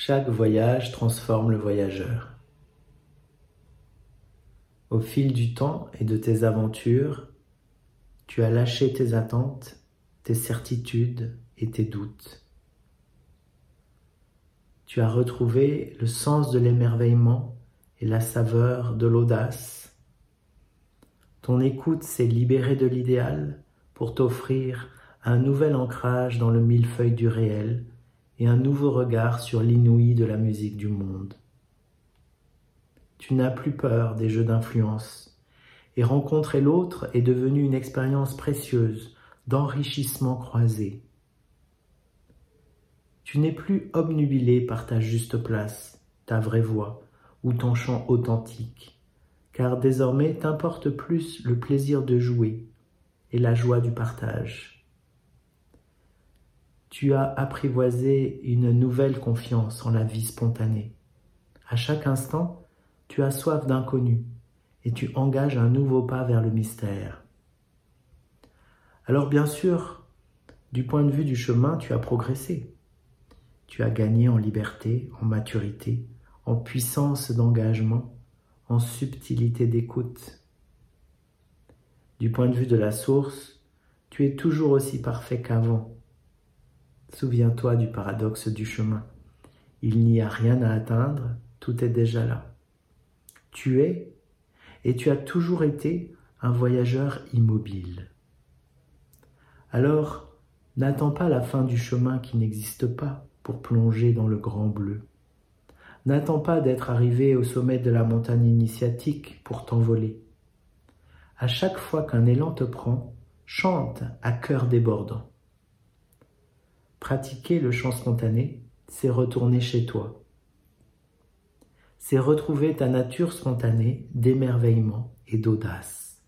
Chaque voyage transforme le voyageur. Au fil du temps et de tes aventures, tu as lâché tes attentes, tes certitudes et tes doutes. Tu as retrouvé le sens de l'émerveillement et la saveur de l'audace. Ton écoute s'est libérée de l'idéal pour t'offrir un nouvel ancrage dans le millefeuille du réel et un nouveau regard sur l'inouï de la musique du monde. Tu n'as plus peur des jeux d'influence, et rencontrer l'autre est devenu une expérience précieuse d'enrichissement croisé. Tu n'es plus obnubilé par ta juste place, ta vraie voix ou ton chant authentique, car désormais t'importe plus le plaisir de jouer et la joie du partage tu as apprivoisé une nouvelle confiance en la vie spontanée. À chaque instant, tu as soif d'inconnu et tu engages un nouveau pas vers le mystère. Alors bien sûr, du point de vue du chemin, tu as progressé. Tu as gagné en liberté, en maturité, en puissance d'engagement, en subtilité d'écoute. Du point de vue de la source, tu es toujours aussi parfait qu'avant Souviens-toi du paradoxe du chemin. Il n'y a rien à atteindre, tout est déjà là. Tu es, et tu as toujours été, un voyageur immobile. Alors, n'attends pas la fin du chemin qui n'existe pas pour plonger dans le grand bleu. N'attends pas d'être arrivé au sommet de la montagne initiatique pour t'envoler. À chaque fois qu'un élan te prend, chante à cœur débordant. Pratiquer le chant spontané, c'est retourner chez toi. C'est retrouver ta nature spontanée d'émerveillement et d'audace.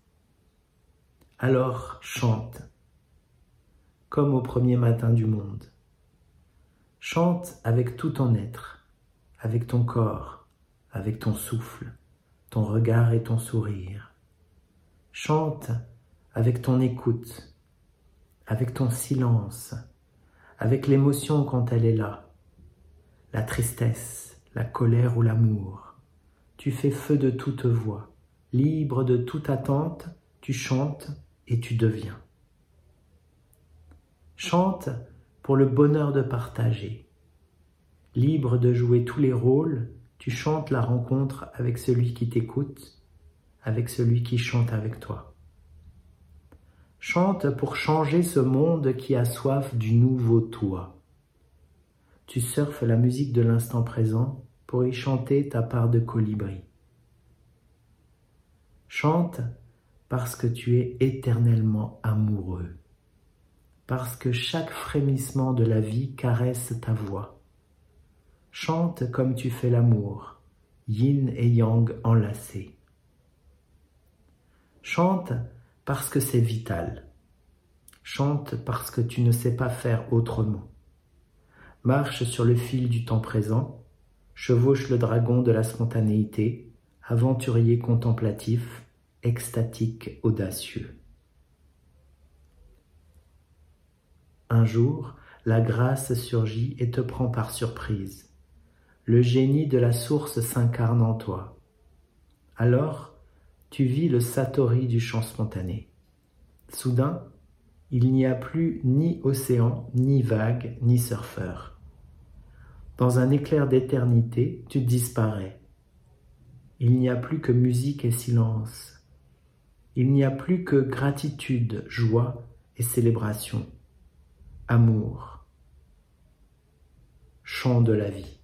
Alors chante, comme au premier matin du monde. Chante avec tout ton être, avec ton corps, avec ton souffle, ton regard et ton sourire. Chante avec ton écoute, avec ton silence, avec l'émotion quand elle est là, la tristesse, la colère ou l'amour. Tu fais feu de toute voix, libre de toute attente, tu chantes et tu deviens. Chante pour le bonheur de partager. Libre de jouer tous les rôles, tu chantes la rencontre avec celui qui t'écoute, avec celui qui chante avec toi. Chante pour changer ce monde qui a soif du nouveau toi. Tu surfes la musique de l'instant présent pour y chanter ta part de colibri. Chante parce que tu es éternellement amoureux, parce que chaque frémissement de la vie caresse ta voix. Chante comme tu fais l'amour, yin et yang enlacés. Chante parce que c'est vital. Chante parce que tu ne sais pas faire autrement. Marche sur le fil du temps présent, chevauche le dragon de la spontanéité, aventurier contemplatif, extatique, audacieux. Un jour, la grâce surgit et te prend par surprise. Le génie de la source s'incarne en toi. Alors, tu vis le satori du chant spontané. Soudain, il n'y a plus ni océan, ni vague, ni surfeur. Dans un éclair d'éternité, tu disparais. Il n'y a plus que musique et silence. Il n'y a plus que gratitude, joie et célébration. Amour. Chant de la vie.